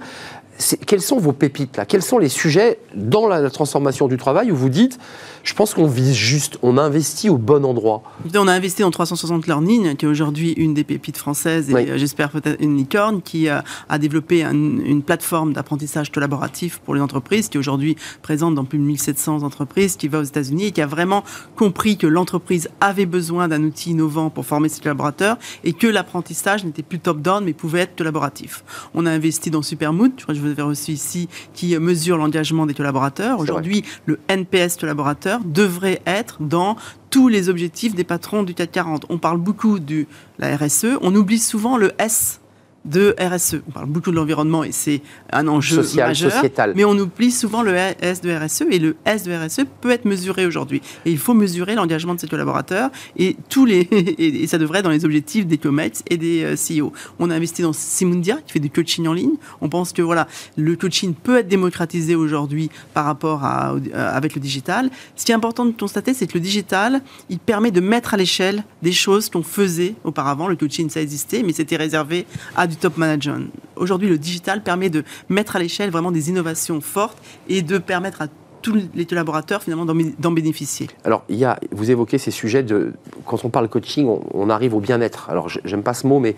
Quelles sont vos pépites là? Quels sont les sujets dans la transformation du travail où vous dites je pense qu'on vise juste, on investit au bon endroit?
On a investi dans 360 Learning, qui est aujourd'hui une des pépites françaises et euh, j'espère peut-être une licorne, qui a, développé une plateforme d'apprentissage collaboratif pour les entreprises, qui est aujourd'hui présente dans plus de 1700 entreprises, qui va aux États-Unis et qui a vraiment compris que l'entreprise avait besoin d'un outil innovant pour former ses collaborateurs et que l'apprentissage n'était plus top-down mais pouvait être collaboratif. On a investi dans Supermood, je crois que je vous avais reçu ici, qui mesure l'engagement des collaborateurs. Aujourd'hui, le NPS collaborateur devrait être dans tous les objectifs des patrons du CAC 40. On parle beaucoup de la RSE, on oublie souvent le S de RSE. On parle beaucoup de l'environnement et c'est un enjeu majeur, sociétal. mais on oublie souvent le S de RSE et le S de RSE peut être mesuré aujourd'hui. Et il faut mesurer l'engagement de ses collaborateurs et tous les <laughs> et ça devrait être dans les objectifs des Comets et des euh, CEO. On a investi dans Simundia qui fait du coaching en ligne. On pense que voilà, le coaching peut être démocratisé aujourd'hui par rapport à euh, avec le digital. Ce qui est important de constater, c'est que le digital, il permet de mettre à l'échelle des choses qu'on faisait auparavant. Le coaching ça existait, mais c'était réservé à top management. Aujourd'hui, le digital permet de mettre à l'échelle vraiment des innovations fortes et de permettre à tous les collaborateurs finalement d'en bénéficier.
Alors, il y a, vous évoquez ces sujets de, quand on parle coaching, on, arrive au bien-être. Alors, j'aime pas ce mot, mais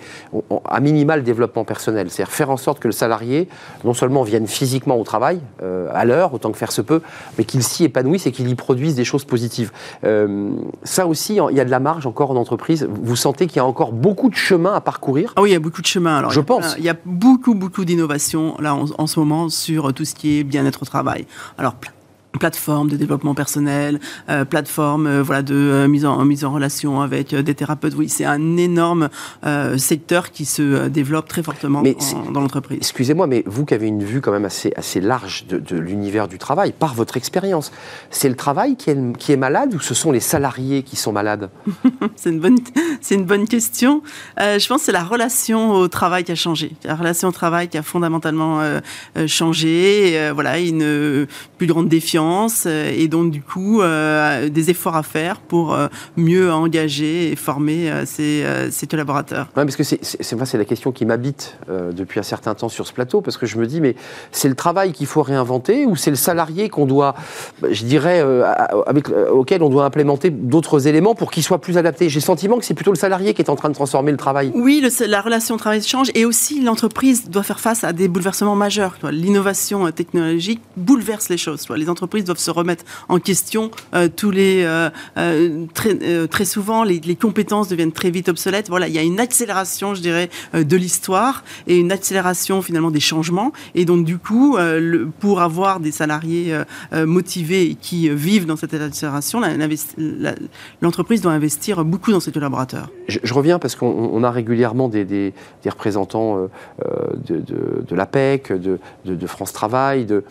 à minimal développement personnel, c'est-à-dire faire en sorte que le salarié non seulement vienne physiquement au travail euh, à l'heure, autant que faire se peut, mais qu'il s'y épanouisse et qu'il y produise des choses positives. Euh, ça aussi, il y a de la marge encore en entreprise. Vous sentez qu'il y a encore beaucoup de chemin à parcourir?
Ah oui, il y a beaucoup de chemin. Alors,
je pense.
Il y a beaucoup, beaucoup d'innovations là en, en, ce moment sur tout ce qui est bien-être au travail. Alors, plateforme de développement personnel, euh, plateforme euh, voilà de euh, mise en mise en relation avec des thérapeutes. Oui, c'est un énorme secteur qui se développe très fortement dans l'entreprise.
Excusez-moi, mais vous qui avez une vue quand même assez assez large de, de l'univers du travail, par votre expérience, c'est le travail qui est qui est malade ou ce sont les salariés qui sont malades? <laughs>
C'est une bonne c'est une bonne question. je pense que c'est la relation au travail qui a changé. La relation au travail qui a fondamentalement changé. voilà, une plus grande défiance euh, et donc du coup euh, des efforts à faire pour euh, mieux engager et former ces, collaborateurs.
Ouais, parce que c'est la question qui m'habite depuis un certain temps sur ce plateau parce que je me dis mais c'est le travail qu'il faut réinventer ou c'est le salarié qu'on doit, je dirais, avec auquel on doit implémenter d'autres éléments pour qu'il soit plus adapté? J'ai le sentiment que c'est plutôt le salarié qui est en train de transformer le travail.
Oui, la relation travail change et aussi l'entreprise doit faire face à des bouleversements majeurs. L'innovation technologique bouleverse les choses. Les entreprises doivent se remettre en question euh, tous les euh, euh, très, souvent les, compétences deviennent très vite obsolètes. Voilà, il y a une accélération, je dirais, de l'histoire et une accélération finalement des changements. Et donc du coup, le, pour avoir des salariés motivés qui vivent dans cette accélération, l'entreprise doit investir beaucoup dans ses collaborateurs.
Je, reviens parce qu'on a régulièrement des, représentants de l'APEC, de, de, France Travail, de,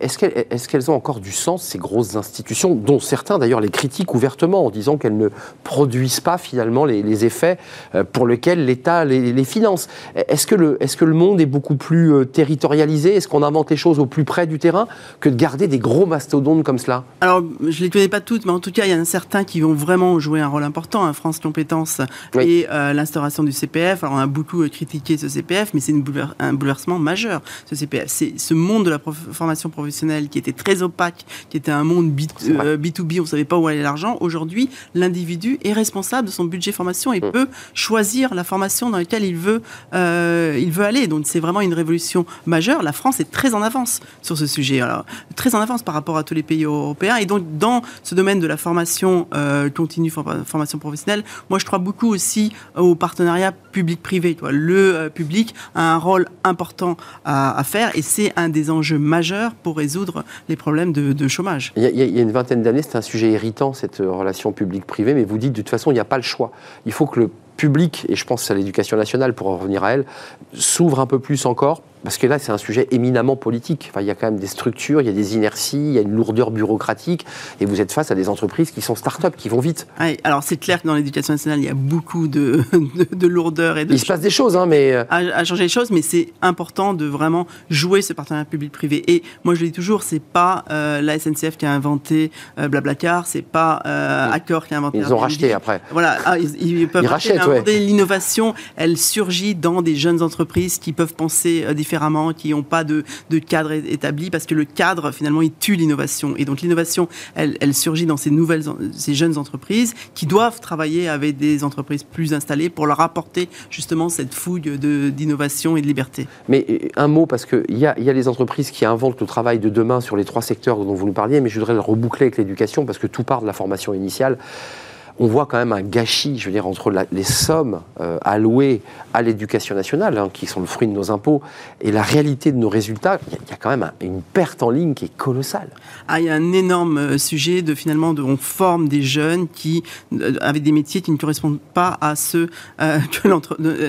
est-ce qu'elles ont encore du sens, ces grosses institutions, dont certains d'ailleurs les critiquent ouvertement en disant qu'elles ne produisent pas finalement les, effets euh, pour lesquels l'État les, finance? Est-ce que, le, est que le monde est beaucoup plus euh, territorialisé? Est-ce qu'on invente les choses au plus près du terrain que de garder des gros mastodontes comme cela?
Alors, je ne les connais pas toutes, mais en tout cas, il y en a certains qui vont vraiment jouer un rôle important. Hein, France Compétences et euh, l'instauration du CPF. Alors, on a beaucoup critiqué ce CPF, mais c'est un bouleversement majeur, ce CPF. C'est ce monde de la formation professionnelle qui était très opaque, qui était un monde B, 2 B, on ne savait pas où allait l'argent. Aujourd'hui, l'individu est responsable de son budget formation et mm. peut choisir la formation dans laquelle il veut, euh, il veut aller. Donc c'est vraiment une révolution majeure. La France est très en avance sur ce sujet, Alors, très en avance par rapport à tous les pays européens. Et donc dans ce domaine de la formation euh, continue, formation professionnelle, moi je crois beaucoup aussi au partenariat public-privé. Le euh, public a un rôle important à, à faire et c'est un des enjeux majeurs pour résoudre les problèmes de, chômage.
Il y, a, il une vingtaine d'années, c'était un sujet irritant, cette relation public-privé, mais vous dites de toute façon, il n'y a pas le choix. Il faut que le public, et je pense à l'éducation nationale pour en revenir à elle, s'ouvre un peu plus encore parce que là, c'est un sujet éminemment politique. Enfin, il y a quand même des structures, il y a des inerties, il y a une lourdeur bureaucratique, et vous êtes face à des entreprises qui sont start-up, qui vont vite.
alors c'est clair que dans l'éducation nationale, il y a beaucoup <laughs> de, de, lourdeur et de.
Il se passe des choses, hein, mais. Euh,
à, changer les choses, mais c'est important de vraiment jouer ce partenariat public-privé. Et moi, je le dis toujours, c'est pas euh, la SNCF qui a inventé euh, Blablacar, c'est pas euh, Accor qui a inventé.
Ils ont racheté après.
Voilà, ah, ils, peuvent
rachètent,
L'innovation, elle surgit dans des jeunes entreprises qui peuvent penser différemment qui n'ont pas de, cadre établi, parce que le cadre, finalement, il tue l'innovation. Et donc l'innovation, elle, surgit dans ces nouvelles, ces jeunes entreprises qui doivent travailler avec des entreprises plus installées pour leur apporter justement cette fougue d'innovation et de liberté.
Mais euh, un mot, parce qu'il y a, y a les entreprises qui inventent le travail de demain sur les trois secteurs dont vous nous parliez, mais je voudrais le reboucler avec l'éducation, parce que tout part de la formation initiale on voit quand même un gâchis, je veux dire, entre les sommes euh, allouées à l'éducation nationale, hein, qui sont le fruit de nos impôts, et la réalité de nos résultats. Il y, a quand même une perte en ligne qui est colossale.
Ah, il y a un énorme euh, sujet de finalement, de, on forme des jeunes qui, euh, avec des métiers qui ne correspondent pas à ceux <laughs> que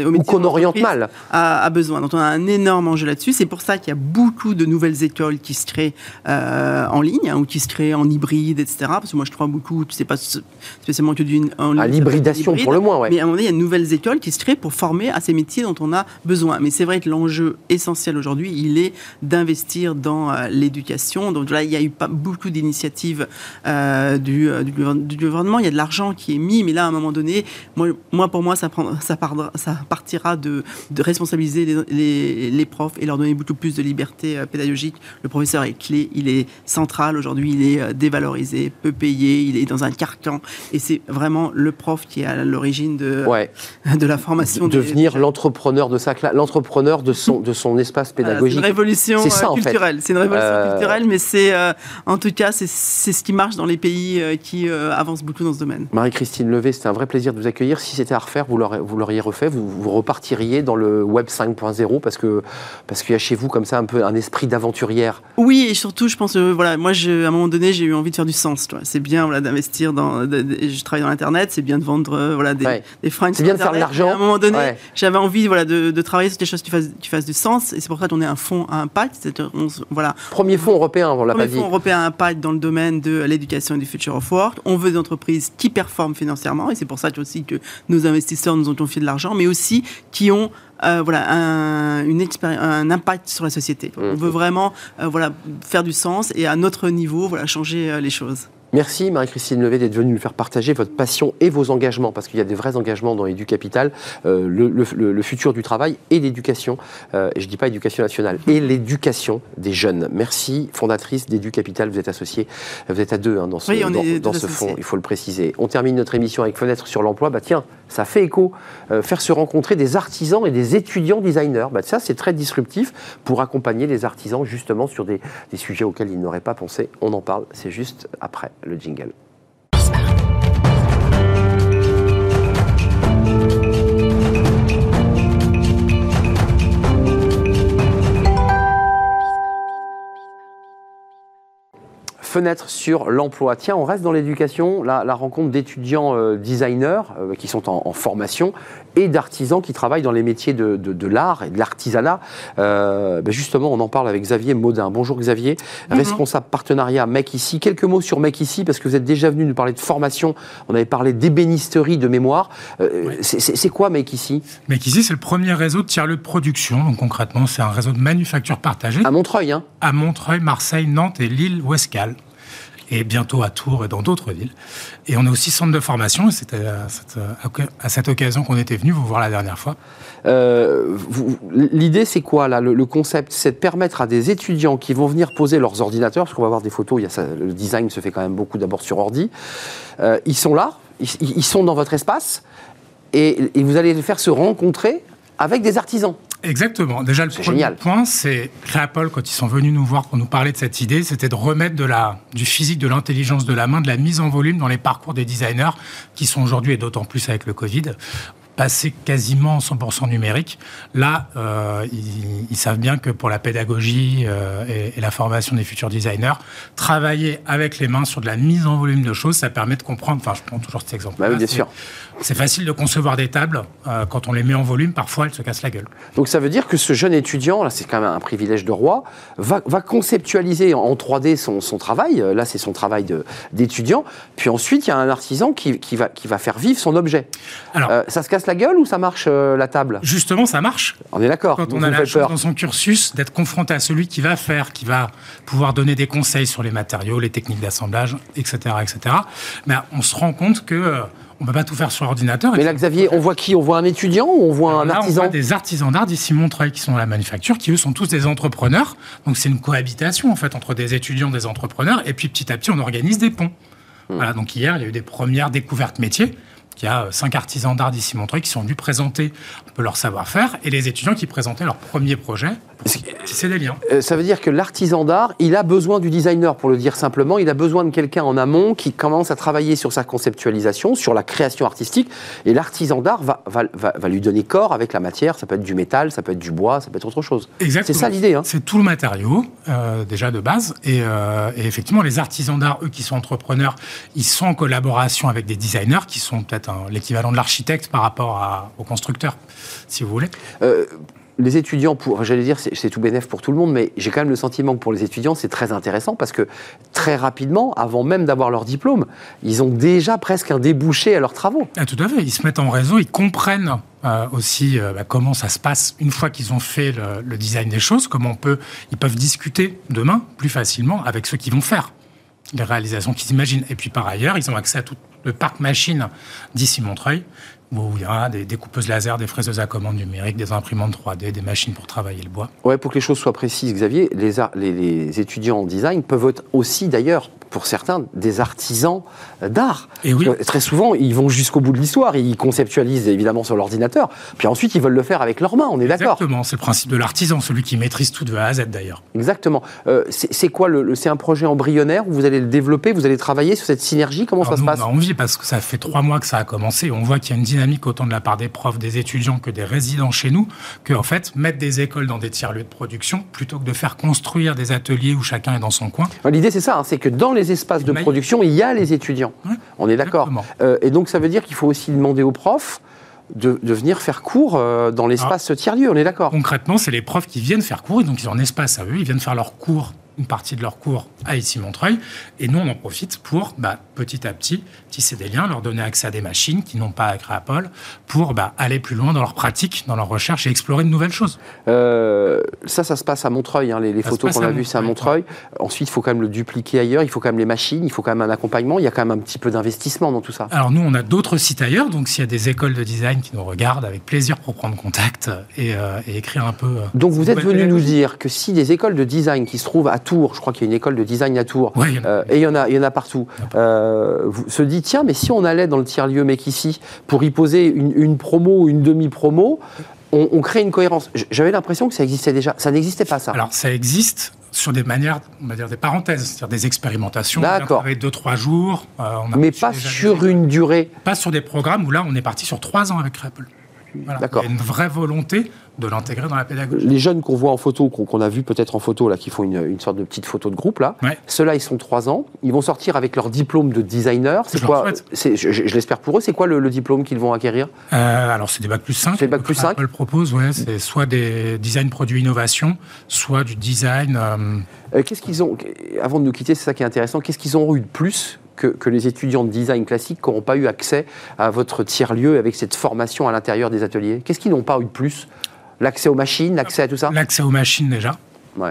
ou qu'on oriente mal,
a, besoin. Donc on a un énorme enjeu là-dessus. C'est pour ça qu'il y a beaucoup de nouvelles écoles qui se créent en ligne hein, ou qui se créent en hybride, etc. Parce que moi je crois beaucoup, tu sais pas spécialement
à l'hybridation pour le moins. Ouais.
Mais à un moment donné, il y a de nouvelles écoles qui se créent pour former à ces métiers dont on a besoin. Mais c'est vrai que l'enjeu essentiel aujourd'hui, il est d'investir dans euh, l'éducation. Donc là, il y a eu pas beaucoup d'initiatives euh, du, du, gouvernement. Il y a de l'argent qui est mis, mais là, à un moment donné, moi, moi pour moi, ça, prend, ça, ça partira de, de responsabiliser les, les, les, profs et leur donner beaucoup plus de liberté pédagogique. Le professeur est clé, il est central aujourd'hui, il est dévalorisé, peu payé, il est dans un carcan. Et c'est vraiment le prof qui est à l'origine de, <laughs> de la formation.
De devenir l'entrepreneur de sa l'entrepreneur de son, de son espace pédagogique.
c'est une révolution euh, culturelle. C'est une révolution euh, culturelle, mais c'est, euh, en tout cas, c'est, ce qui marche dans les pays qui avancent beaucoup dans ce domaine.
Marie-Christine Levé, c'était un vrai plaisir de vous accueillir. Si c'était à refaire, vous l'auriez, vous l'auriez refait, vous, vous, repartiriez dans le web 5.0 parce que parce qu'il y a chez vous comme ça un peu un esprit d'aventurière.
Oui, et surtout, je pense, voilà, moi, je, à un moment donné, j'ai eu envie de faire du sens. C'est bien, voilà, d'investir dans. je travaille dans l'internet, c'est bien de vendre, euh, voilà, des, des fringues.
C'est bien de faire de l'argent.
À un moment donné, j'avais envie, voilà, de, de, travailler sur des choses qui fassent, qui fassent du sens, et c'est pour ça qu'on est un fonds à impact. voilà.
Premier fonds européen, on l'a pas dit.
Premier fonds européen à impact dans le domaine de l'éducation et du future of work. On veut des entreprises qui performent financièrement, et c'est pour ça aussi que nos investisseurs nous ont confié de l'argent, mais aussi qui ont euh, voilà, un, une un impact sur la société. On mmh. veut vraiment euh, voilà, faire du sens et à notre niveau voilà, changer euh, les choses.
Merci Marie-Christine Levé d'être venue nous faire partager votre passion et vos engagements, parce qu'il y a des vrais engagements dans EduCapital, euh, le, futur du travail et l'éducation, euh, et je ne dis pas éducation nationale, et l'éducation des jeunes. Merci, fondatrice d'EduCapital, vous êtes associée, vous êtes à deux hein, dans ce, dans, ce fonds, il faut le préciser. On termine notre émission avec Fenêtre sur l'emploi, bah tiens, ça fait écho, euh, faire se rencontrer des artisans et des étudiants designers, bah, ça c'est très disruptif pour accompagner les artisans justement sur des, des sujets auxquels ils n'auraient pas pensé. On en parle, c'est juste après le jingle. Fenêtre sur l'emploi. Tiens, on reste dans l'éducation, la, rencontre d'étudiants euh, designers euh, qui sont en, formation et d'artisans qui travaillent dans les métiers de, l'art et de l'artisanat. Euh, ben justement, on en parle avec Xavier Maudin. Bonjour Xavier, responsable partenariat Mec Ici. Quelques mots sur Mec Ici, parce que vous êtes déjà venu nous parler de formation. On avait parlé d'ébénisterie de mémoire. C'est quoi Mec Ici?
Mec Ici, c'est le premier réseau de tiers-lieux de production. Donc concrètement, c'est un réseau de manufacture partagée.
À Montreuil, hein
À Montreuil, Marseille, Nantes et lille Ouescal et bientôt à Tours et dans d'autres villes. Et on a aussi centre de formation, c'était à cette, à cette occasion qu'on était venu vous voir la dernière fois.
Euh, l'idée, c'est quoi là le, concept, c'est de permettre à des étudiants qui vont venir poser leurs ordinateurs, parce qu'on va voir des photos, il y a le design se fait quand même beaucoup d'abord sur ordi. Euh, ils sont là, ils, sont dans votre espace, et vous allez les faire se rencontrer avec des artisans.
Exactement. Déjà, le premier point, c'est Créapol, quand ils sont venus nous voir pour nous parler de cette idée, c'était de remettre de la, du physique, de l'intelligence de la main, de la mise en volume dans les parcours des designers, qui sont aujourd'hui, et d'autant plus avec le Covid, passer quasiment en 100% numérique. Là, euh, ils, savent bien que pour la pédagogie euh, et, la formation des futurs designers, travailler avec les mains sur de la mise en volume de choses, ça permet de comprendre. Enfin, je prends toujours cet exemple.
Bah oui, bien sûr.
C'est facile de concevoir des tables. Euh, quand on les met en volume, parfois, elles se cassent la gueule.
Donc, ça veut dire que ce jeune étudiant, là, c'est quand même un privilège de roi, va, va conceptualiser en 3D son, son travail. Là, c'est son travail d'étudiant. Puis ensuite, il y a un artisan qui, qui, va, qui va faire vivre son objet. Alors, ça se casse la gueule ou ça marche euh, la table?
Justement, ça marche.
On est d'accord.
Quand on a la chance dans son cursus d'être confronté à celui qui va faire, qui va pouvoir donner des conseils sur les matériaux, les techniques d'assemblage, etc., etc. Mais on se rend compte que euh, on ne peut pas tout faire sur l'ordinateur.
Mais là, Xavier, on voit qui? On voit un étudiant ou on voit un artisan
On voit des artisans d'art d'ici Montreuil qui sont dans la manufacture, qui eux sont tous des entrepreneurs. Donc c'est une cohabitation en fait entre des étudiants, des entrepreneurs, et puis petit à petit on organise des ponts. Hmm. Voilà, donc hier il y a eu des premières découvertes métiers. Il y a cinq artisans d'art d'ici Montreuil qui sont venus présenter un peu leur savoir-faire et les étudiants qui présentaient leur premier projet c'est des liens.
Euh, ça veut dire que l'artisan d'art, il a besoin du designer, pour le dire simplement. Il a besoin de quelqu'un en amont qui commence à travailler sur sa conceptualisation, sur la création artistique. Et l'artisan d'art va, va, va, lui donner corps avec la matière. Ça peut être du métal, ça peut être du bois, ça peut être autre chose.
Exactement.
C'est ça l'idée. Hein.
C'est tout le matériau, euh, déjà de base. Et, euh, et, effectivement, les artisans d'art, eux qui sont entrepreneurs, ils sont en collaboration avec des designers qui sont peut-être l'équivalent de l'architecte par rapport à, aux constructeurs, si vous voulez
les étudiants, pour, j'allais dire, c'est tout bénéf pour tout le monde, mais j'ai quand même le sentiment que pour les étudiants, c'est très intéressant parce que très rapidement, avant même d'avoir leur diplôme, ils ont déjà presque un débouché à leurs travaux.
Ah, tout à fait. Ils se mettent en réseau, ils comprennent euh, aussi euh, bah, comment ça se passe une fois qu'ils ont fait le, design des choses, comment on peut, ils peuvent discuter demain plus facilement avec ceux qui vont faire les réalisations qu'ils imaginent. Et puis par ailleurs, ils ont accès à tout le parc machine d'ici Montreuil, où il y a des découpeuses laser, des fraiseuses à commande numérique, des imprimantes 3D, des machines pour travailler le bois.
Ouais, pour que les choses soient précises, Xavier, les, les étudiants en design peuvent aussi d'ailleurs pour certains, des artisans d'art. Et oui. Très souvent, ils vont jusqu'au bout de l'histoire, ils conceptualisent évidemment sur l'ordinateur, puis ensuite ils veulent le faire avec leurs mains, on est d'accord
Exactement, c'est le principe de l'artisan, celui qui maîtrise tout de A à Z d'ailleurs.
Exactement. Euh, c'est quoi le, C'est un projet embryonnaire où vous allez le développer, vous allez travailler sur cette synergie Comment ça se passe?
On a envie parce que ça fait trois mois que ça a commencé, on voit qu'il y a une dynamique autant de la part des profs, des étudiants que des résidents chez nous, que en fait, mettre des écoles dans des tiers-lieux de production plutôt que de faire construire des ateliers où chacun est dans son coin.
L'idée c'est ça, hein, c'est que dans les espaces de production, il y a les étudiants. On est d'accord. Euh, et donc ça veut dire qu'il faut aussi demander aux profs de, venir faire cours euh, dans l'espace ah. tiers-lieu, on est d'accord
Concrètement, c'est les profs qui viennent faire cours, donc ils ont un espace à eux, ils viennent faire leurs cours une partie de leur cours à ici Montreuil. Et nous, on en profite pour, bah, petit à petit, tisser des liens, leur donner accès à des machines qui n'ont pas à Créapol, pour bah, aller plus loin dans leur pratique, dans leur recherche et explorer de nouvelles choses.
Euh, ça, ça se passe à Montreuil. Hein, les, photos qu'on a vues, c'est à Montreuil. Ensuite, il faut quand même le dupliquer ailleurs. Il faut quand même les machines. Il faut quand même un accompagnement. Il y a quand même un petit peu d'investissement dans tout ça.
Alors nous, on a d'autres sites ailleurs. Donc s'il y a des écoles de design qui nous regardent, avec plaisir pour prendre contact et, euh, écrire un peu. Euh,
donc vous êtes venu nous dire que si des écoles de design qui se trouvent à Tours, je crois qu'il y a une école de design à Tours, et il y en a, il y en a partout, se dit tiens, mais si on allait dans le tiers-lieu mec ici pour y poser une, promo ou une demi-promo, on, crée une cohérence. J'avais l'impression que ça existait déjà. Ça n'existait pas, ça.
Alors, ça existe sur des manières, on va dire des parenthèses, c'est-à-dire des expérimentations. D'accord. deux, trois jours.
Euh, mais pas sur une durée.
Pas sur des programmes où là, on est parti sur trois ans avec Apple. D'accord. Il y a une vraie volonté de l'intégrer dans la pédagogie.
Les jeunes qu'on voit en photo, qu'on a vu peut-être en photo, là, qui font une, sorte de petite photo de groupe, là, ceux-là, ils sont 3 ans. Ils vont sortir avec leur diplôme de designer. C'est quoi Je, je l'espère pour eux. C'est quoi le, diplôme qu'ils vont acquérir?
Euh, Alors, c'est des bacs plus 5.
C'est bac plus 5
Apple propose, ouais. C'est soit des design produits innovation, soit du design. Euh,
euh, qu'est-ce qu'ils ont, avant de nous quitter, c'est ça qui est intéressant, qu'est-ce qu'ils ont eu de plus que, les étudiants de design classique n'auront pas eu accès à votre tiers-lieu avec cette formation à l'intérieur des ateliers Qu'est-ce qu'ils n'ont pas eu de plus? L'accès aux machines, l'accès à tout ça?
L'accès aux machines déjà,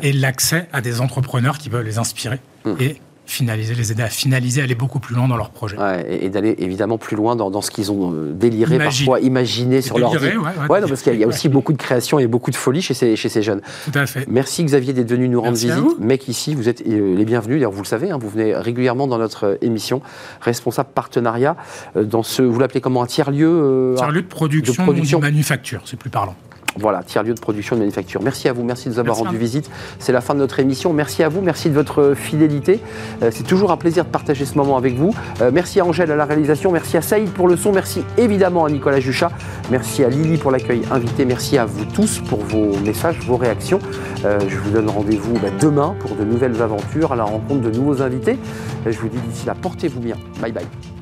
et l'accès à des entrepreneurs qui peuvent les inspirer. Mmh. Et finaliser, les aider à finaliser, aller beaucoup plus loin dans leur projet.
et, d'aller évidemment plus loin dans, ce qu'ils ont euh, déliré, parfois imaginé sur leur vie. Ouais, parce qu'il y a aussi beaucoup de création et beaucoup de folie chez ces, chez ces jeunes.
Tout à fait.
Merci Xavier d'être venu nous rendre visite. Mec, ici, vous êtes euh, les bienvenus. D'ailleurs, vous le savez, hein, vous venez régulièrement dans notre euh, émission, responsable partenariat, dans ce, vous l'appelez comment, un tiers-lieu
Tiers-lieu de production, de production. manufacture, c'est plus parlant.
Voilà, tiers-lieu de production et de manufacture. Merci à vous, merci de nous avoir rendu visite. C'est la fin de notre émission. Merci à vous, merci de votre fidélité. Euh, c'est toujours un plaisir de partager ce moment avec vous. Euh, merci à Angèle à la réalisation, merci à Saïd pour le son, merci évidemment à Nicolas Juchat, merci à Lily pour l'accueil invité, merci à vous tous pour vos messages, vos réactions. Euh, je vous donne rendez-vous bah, demain pour de nouvelles aventures, à la rencontre de nouveaux invités. je vous dis d'ici là, portez-vous bien. Bye bye.